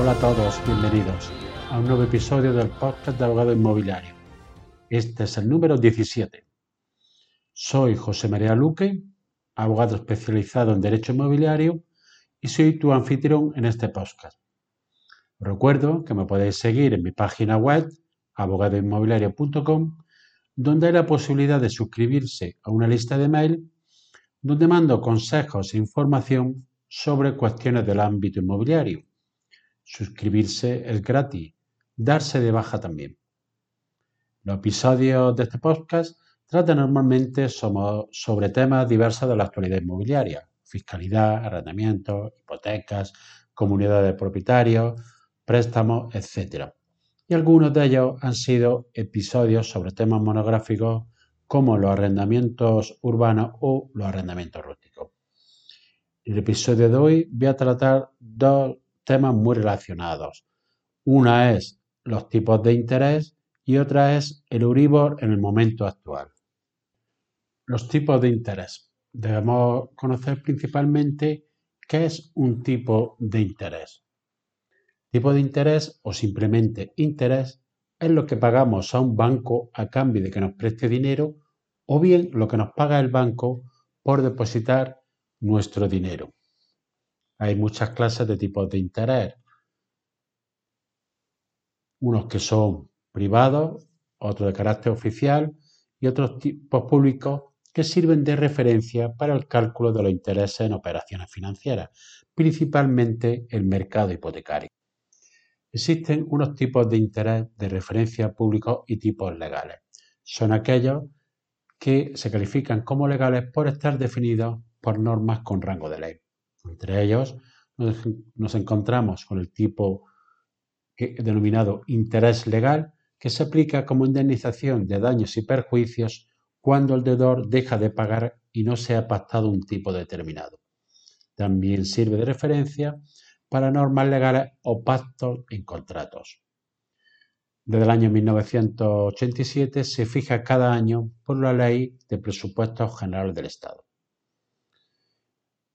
Hola a todos, bienvenidos a un nuevo episodio del podcast de Abogado Inmobiliario. Este es el número 17. Soy José María Luque, abogado especializado en Derecho Inmobiliario y soy tu anfitrión en este podcast. recuerdo que me podéis seguir en mi página web abogadoinmobiliario.com donde hay la posibilidad de suscribirse a una lista de mail donde mando consejos e información sobre cuestiones del ámbito inmobiliario. Suscribirse es gratis, darse de baja también. Los episodios de este podcast tratan normalmente sobre temas diversos de la actualidad inmobiliaria, fiscalidad, arrendamientos, hipotecas, comunidades de propietarios, préstamos, etc. Y algunos de ellos han sido episodios sobre temas monográficos como los arrendamientos urbanos o los arrendamientos rústicos. En el episodio de hoy voy a tratar dos temas muy relacionados. Una es los tipos de interés y otra es el Euribor en el momento actual. Los tipos de interés. Debemos conocer principalmente qué es un tipo de interés. Tipo de interés o simplemente interés es lo que pagamos a un banco a cambio de que nos preste dinero o bien lo que nos paga el banco por depositar nuestro dinero. Hay muchas clases de tipos de interés. Unos que son privados, otros de carácter oficial y otros tipos públicos que sirven de referencia para el cálculo de los intereses en operaciones financieras, principalmente el mercado hipotecario. Existen unos tipos de interés de referencia públicos y tipos legales. Son aquellos que se califican como legales por estar definidos por normas con rango de ley. Entre ellos nos, encontramos con el tipo denominado interés legal, que se aplica como indemnización de daños y perjuicios cuando el deudor deja de pagar y no se ha pactado un tipo determinado. También sirve de referencia para normas legales o pactos en contratos. Desde el año 1987 se fija cada año por la Ley de Presupuestos Generales del Estado.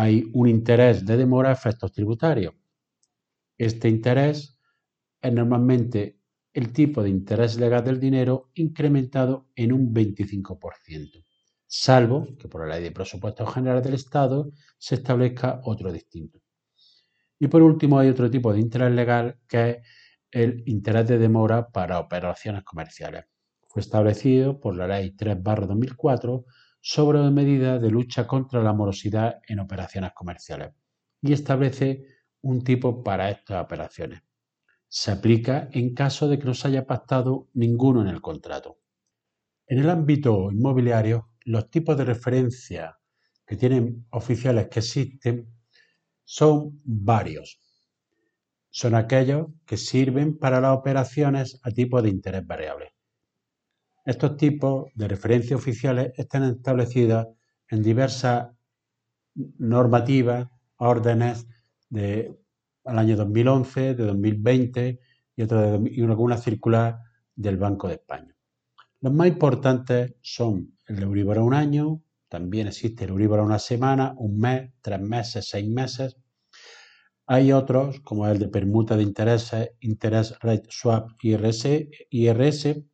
Hay un interés de demora a efectos tributarios. Este interés es normalmente el tipo de interés legal del dinero incrementado en un 25%, salvo que por la Ley de Presupuestos Generales del Estado se establezca otro distinto. Y por último hay otro tipo de interés legal que es el interés de demora para operaciones comerciales. Fue establecido por la Ley 3-2004 sobre medidas de lucha contra la morosidad en operaciones comerciales y establece un tipo para estas operaciones. Se aplica en caso de que no se haya pactado ninguno en el contrato. En el ámbito inmobiliario, los tipos de referencia que tienen oficiales que existen son varios. Son aquellos que sirven para las operaciones a tipo de interés variable. Estos tipos de referencia oficiales están establecidos en diversas normativas, órdenes de al año 2011, de 2020 y, otra y alguna circular del Banco de España. Los más importantes son el Euribor a un año, también existe el Euribor a una semana, un mes, tres meses, seis meses. Hay otros, como el de permuta de intereses, Interest Rate Swap IRS, IRS,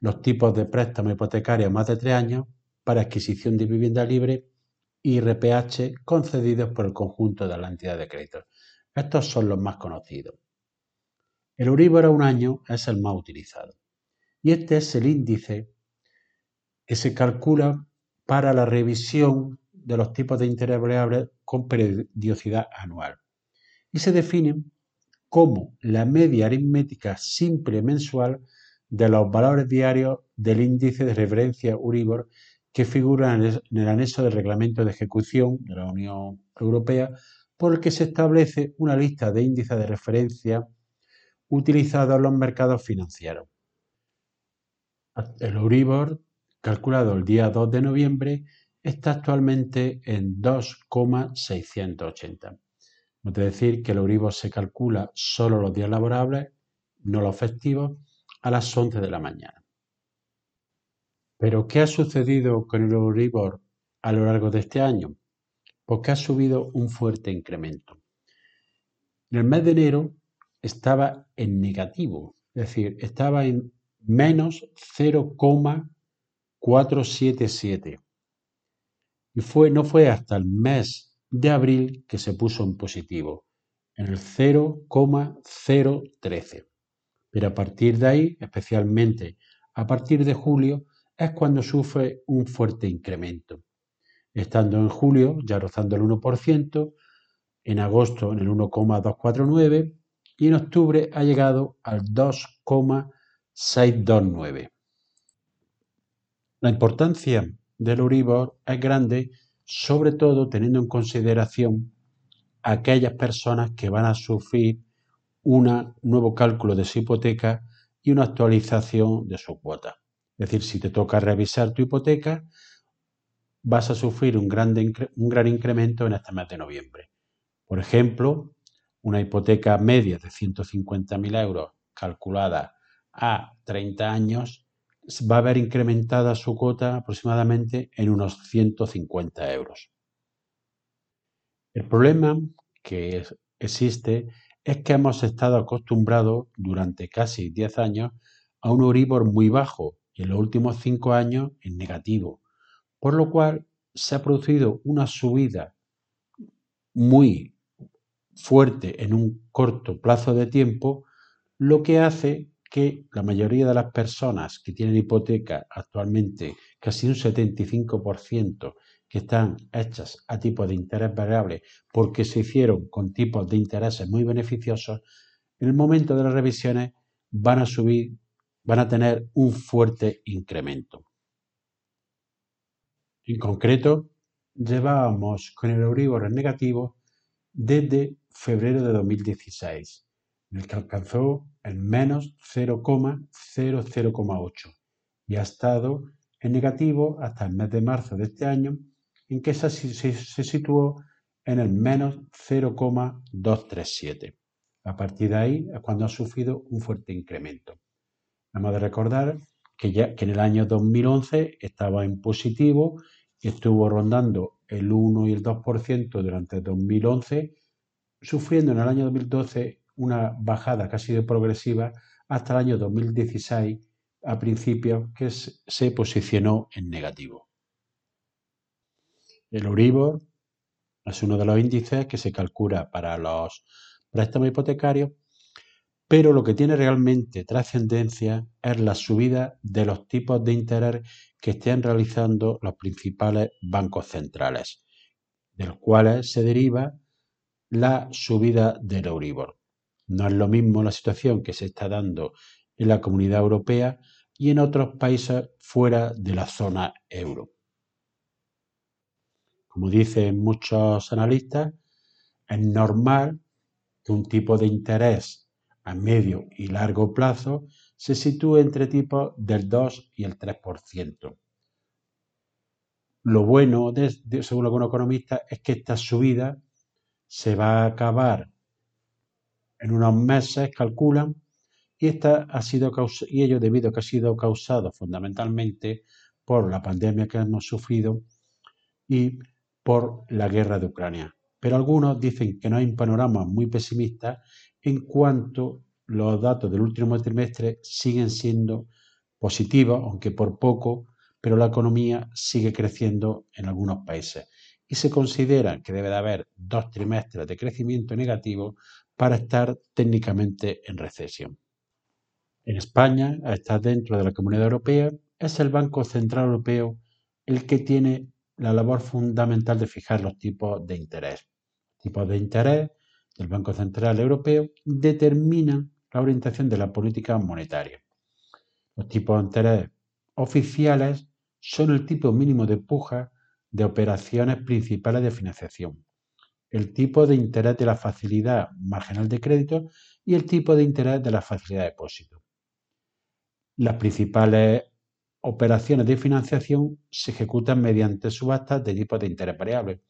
los tipos de préstamo hipotecario más de tres años para adquisición de vivienda libre y RPH concedidos por el conjunto de la entidad de crédito. Estos son los más conocidos. El Euribor a un año es el más utilizado y este es el índice que se calcula para la revisión de los tipos de interés variable con periodicidad anual. Y se define como la media aritmética simple mensual de los valores diarios del índice de referencia Uribor que figura en el anexo del reglamento de ejecución de la Unión Europea por el que se establece una lista de índices de referencia utilizados en los mercados financieros. El Uribor calculado el día 2 de noviembre, está actualmente en 2,680. Es decir, que el Euribor se calcula solo los días laborables, no los festivos, a las 11 de la mañana. Pero, ¿qué ha sucedido con el Euribor a lo largo de este año? Porque ha subido un fuerte incremento. En el mes de enero estaba en negativo, es decir, estaba en menos 0,477. Y fue, no fue hasta el mes de abril que se puso en positivo, en el 0,013. Pero a partir de ahí, especialmente a partir de julio, es cuando sufre un fuerte incremento. Estando en julio ya rozando el 1%, en agosto en el 1,249 y en octubre ha llegado al 2,629. La importancia del Euribor es grande, sobre todo teniendo en consideración aquellas personas que van a sufrir un nuevo cálculo de su hipoteca y una actualización de su cuota. Es decir, si te toca revisar tu hipoteca, vas a sufrir un, un gran incremento en este mes de noviembre. Por ejemplo, una hipoteca media de 150.000 euros calculada a 30 años va a ver incrementada su cuota aproximadamente en unos 150 euros. El problema que existe es que hemos estado acostumbrados durante casi 10 años a un Euribor muy bajo y en los últimos 5 años en negativo, por lo cual se ha producido una subida muy fuerte en un corto plazo de tiempo, lo que hace que la mayoría de las personas que tienen hipoteca actualmente, casi un 75%, que están hechas a tipo de interés variable porque se hicieron con tipos de intereses muy beneficiosos, en el momento de las revisiones van a subir, van a tener un fuerte incremento. En concreto, llevábamos con el Euribor en negativo desde febrero de 2016, en el que alcanzó el menos 0,00,8 y ha estado en negativo hasta el mes de marzo de este año, en que se, se situó en el menos 0,237. A partir de ahí es cuando ha sufrido un fuerte incremento. Hemos de recordar que, ya, que en el año 2011 estaba en positivo y estuvo rondando el 1 y el 2% durante 2011 sufriendo en el año 2012 una bajada ha sido progresiva hasta el año 2016 a principios que se posicionó en negativo. El Euribor es uno de los índices que se calcula para los préstamos hipotecarios, pero lo que tiene realmente trascendencia es la subida de los tipos de interés que estén realizando los principales bancos centrales, de los cuales se deriva la subida del Euribor. No es lo mismo la situación que se está dando en la comunidad europea y en otros países fuera de la zona euro. Como dicen muchos analistas, es normal que un tipo de interés a medio y largo plazo se sitúe entre tipos del 2 y el 3%. Lo bueno, según algunos economistas, es que esta subida se va a acabar en unos meses, calculan, y, esta ha sido y ello debido a que ha sido causado fundamentalmente por la pandemia que hemos sufrido y por la guerra de Ucrania. Pero algunos dicen que no hay un panorama muy pesimista en cuanto los datos del último trimestre siguen siendo positivos, aunque por poco, pero la economía sigue creciendo en algunos países y se considera que debe de haber dos trimestres de crecimiento negativo para estar técnicamente en recesión. En España, a estar dentro de la Comunidad Europea, es el Banco Central Europeo el que tiene la labor fundamental de fijar los tipos de interés. Tipos de interés del Banco Central Europeo determinan la orientación de la política monetaria. Los tipos de interés oficiales son el tipo mínimo de puja de operaciones principales de financiación, el tipo de interés de la facilidad marginal de crédito y el tipo de interés de la facilidad de depósito. Las principales operaciones de financiación se ejecutan mediante subastas de tipo de interés variable,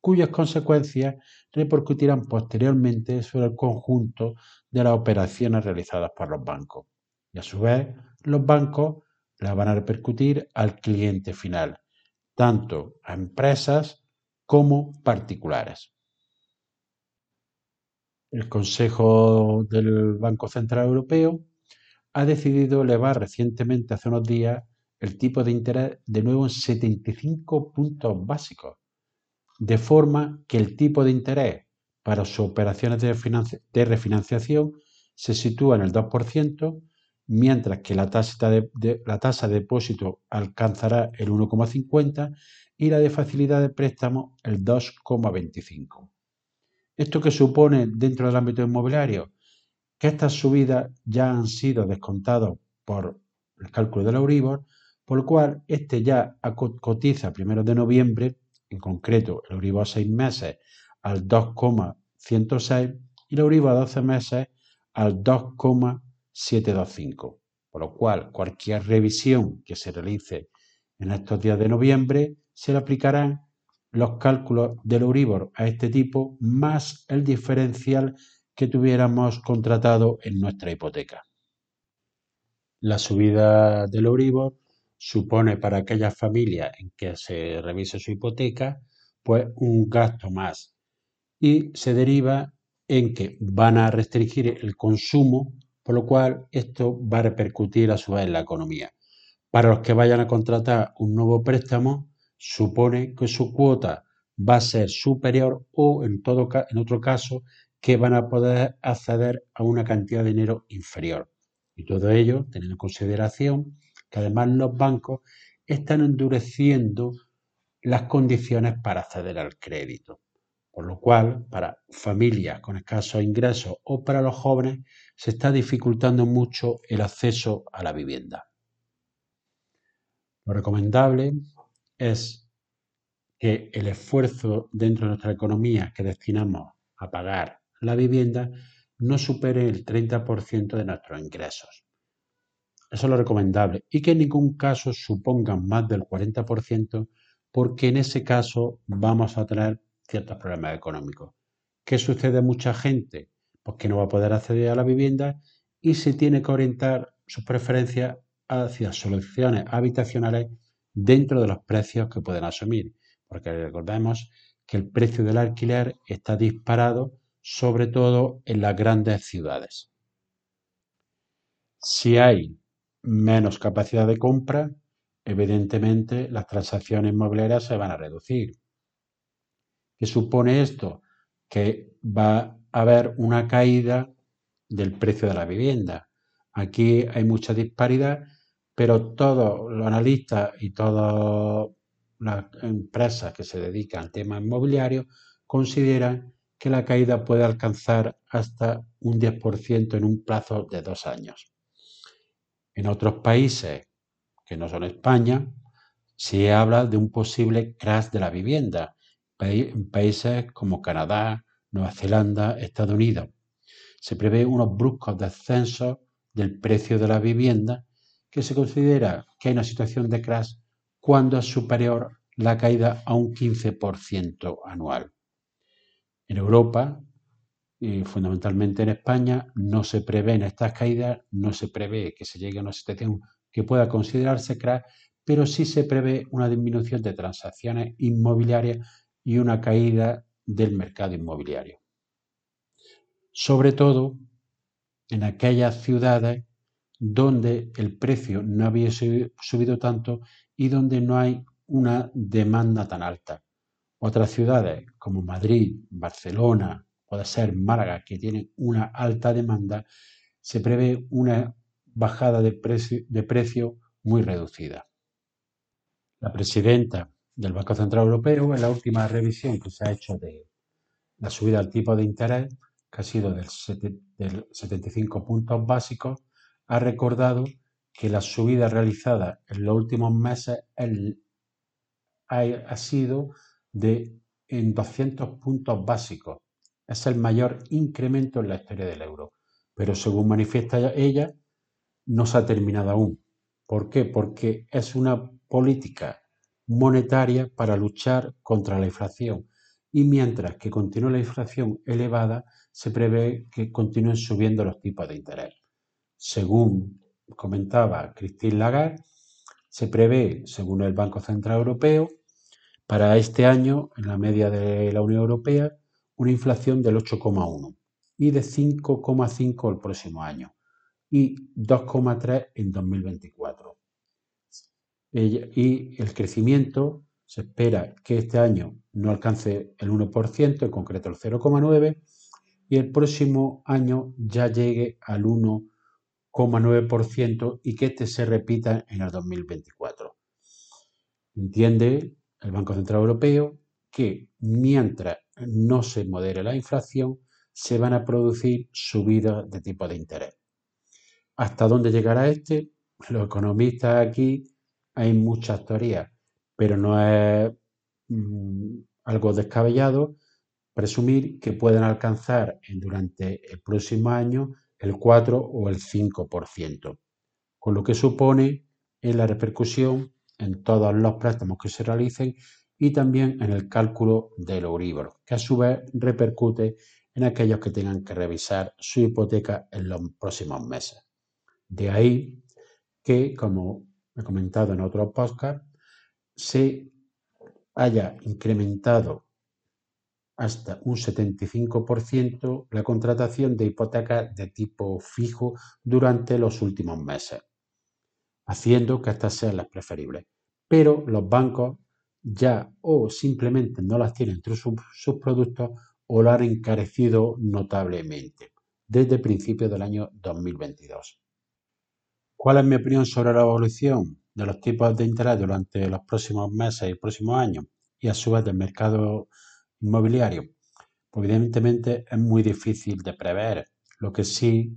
cuyas consecuencias repercutirán posteriormente sobre el conjunto de las operaciones realizadas por los bancos. Y a su vez, los bancos las van a repercutir al cliente final, tanto a empresas como particulares. el Consejo del Banco Central Europeo ha decidido elevar recientemente, hace unos días, el tipo de interés de nuevo en 75 puntos básicos, de forma que el tipo de interés para sus operaciones de, refinanciación se sitúa en el 2%, mientras que la tasa de, la tasa de depósito alcanzará el 1,50 y la de facilidad de préstamo el 2,25. ¿Esto qué supone dentro del ámbito inmobiliario? Que estas subidas ya han sido descontadas por el cálculo del Euribor, por lo cual este ya cotiza primero de noviembre, en concreto el Euribor a seis meses al 2,106 y el Euribor a 12 meses al 2,725. Por lo cual, cualquier revisión que se realice en estos días de noviembre se le aplicarán los cálculos del Euribor a este tipo más el diferencial que tuviéramos contratado en nuestra hipoteca. La subida del Euribor supone para aquellas familias en que se revise su hipoteca pues un gasto más y se deriva en que van a restringir el consumo, por lo cual esto va a repercutir a su vez en la economía. Para los que vayan a contratar un nuevo préstamo, supone que su cuota va a ser superior o en, todo, en otro caso que van a poder acceder a una cantidad de dinero inferior. Y todo ello teniendo en consideración que además los bancos están endureciendo las condiciones para acceder al crédito. Por lo cual, para familias con escasos ingresos o para los jóvenes, se está dificultando mucho el acceso a la vivienda. Lo recomendable es que el esfuerzo dentro de nuestra economía que destinamos a pagar la vivienda no supere el 30% de nuestros ingresos. Eso es lo recomendable y que en ningún caso supongan más del 40% porque en ese caso vamos a tener ciertos problemas económicos. ¿Qué sucede a mucha gente? Pues que no va a poder acceder a la vivienda y se tiene que orientar sus preferencias hacia soluciones habitacionales dentro de los precios que pueden asumir, porque recordemos que el precio del alquiler está disparado sobre todo en las grandes ciudades. Si hay menos capacidad de compra, evidentemente las transacciones inmobiliarias se van a reducir. ¿Qué supone esto? Que va a haber una caída del precio de la vivienda. Aquí hay mucha disparidad pero todos los analistas y todas las empresas que se dedican al tema inmobiliario consideran que la caída puede alcanzar hasta un 10% en un plazo de dos años. En otros países que no son España, se habla de un posible crash de la vivienda, en países como Canadá, Nueva Zelanda, Estados Unidos. Se prevé unos bruscos descensos del precio de la vivienda que se considera que hay una situación de crash cuando es superior la caída a un 15% anual. En Europa, fundamentalmente en España, no se prevén estas caídas, no se prevé que se llegue a una situación que pueda considerarse crash, pero sí se prevé una disminución de transacciones inmobiliarias y una caída del mercado inmobiliario. Sobre todo en aquellas ciudades donde el precio no había subido tanto y donde no hay una demanda tan alta. Otras ciudades como Madrid, Barcelona, puede ser Málaga, que tienen una alta demanda, se prevé una bajada de precio, muy reducida. La presidenta del Banco Central Europeo, en la última revisión que se ha hecho de la subida del tipo de interés, que ha sido del 75 puntos básicos, ha recordado que la subida realizada en los últimos meses ha, sido de en 200 puntos básicos. Es el mayor incremento en la historia del euro. Pero según manifiesta ella, no se ha terminado aún. ¿Por qué? Porque es una política monetaria para luchar contra la inflación. Y mientras que continúe la inflación elevada, se prevé que continúen subiendo los tipos de interés. Según comentaba Christine Lagarde, se prevé, según el Banco Central Europeo, para este año, en la media de la Unión Europea, una inflación del 8,1. y de 5,5 el próximo año y 2,3 en 2024. Y el crecimiento se espera que este año no alcance el 1%, en concreto el 0,9%, y el próximo año ya llegue al 1,9% y que este se repita en el 2024. Entiende el Banco Central Europeo que mientras no se modere la inflación, se van a producir subidas de tipo de interés. ¿Hasta dónde llegará este? Los economistas aquí hay muchas teorías, pero no es mm, algo descabellado presumir que pueden alcanzar durante el próximo año el 4 o el 5%, con lo que supone en la repercusión en todos los préstamos que se realicen y también en el cálculo del Euribor, que a su vez repercute en aquellos que tengan que revisar su hipoteca en los próximos meses. De ahí que, como he comentado en otros podcast, se haya incrementado hasta un 75% la contratación de hipotecas de tipo fijo durante los últimos meses, haciendo que estas sean las preferibles. Pero los bancos ya o simplemente no las tienen entre sus, productos o lo han encarecido notablemente desde principios del año 2022. ¿Cuál es mi opinión sobre la evolución de los tipos de interés durante los próximos meses y próximos años y a su vez del mercado inmobiliario? Pues evidentemente es muy difícil de prever. Lo que sí,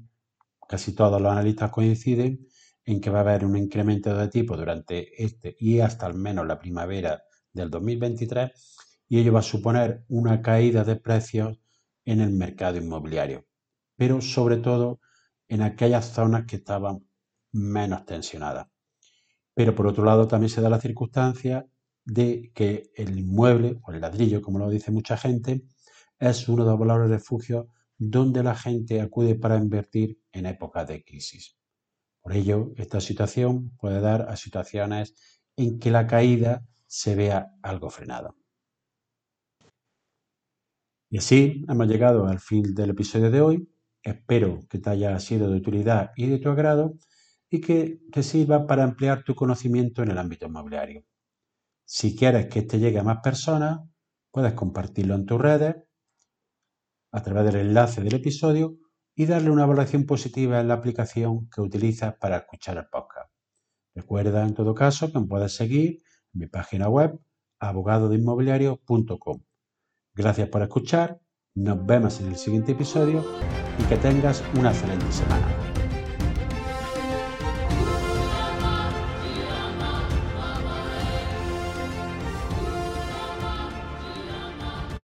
casi todos los analistas coinciden en que va a haber un incremento de tipo durante este y hasta al menos la primavera del 2023 y ello va a suponer una caída de precios en el mercado inmobiliario, pero sobre todo en aquellas zonas que estaban menos tensionadas. Pero por otro lado también se da la circunstancia de que el inmueble o el ladrillo, como lo dice mucha gente, es uno de los valores refugio donde la gente acude para invertir en épocas de crisis. Por ello, esta situación puede dar a situaciones en que la caída se vea algo frenado. Y así hemos llegado al fin del episodio de hoy. Espero que te haya sido de utilidad y de tu agrado y que te sirva para ampliar tu conocimiento en el ámbito inmobiliario. Si quieres que este llegue a más personas, puedes compartirlo en tus redes a través del enlace del episodio y darle una evaluación positiva en la aplicación que utilizas para escuchar el podcast. Recuerda en todo caso que me puedes seguir mi página web abogadoinmobiliario.com. Gracias por escuchar, nos vemos en el siguiente episodio y que tengas una excelente semana.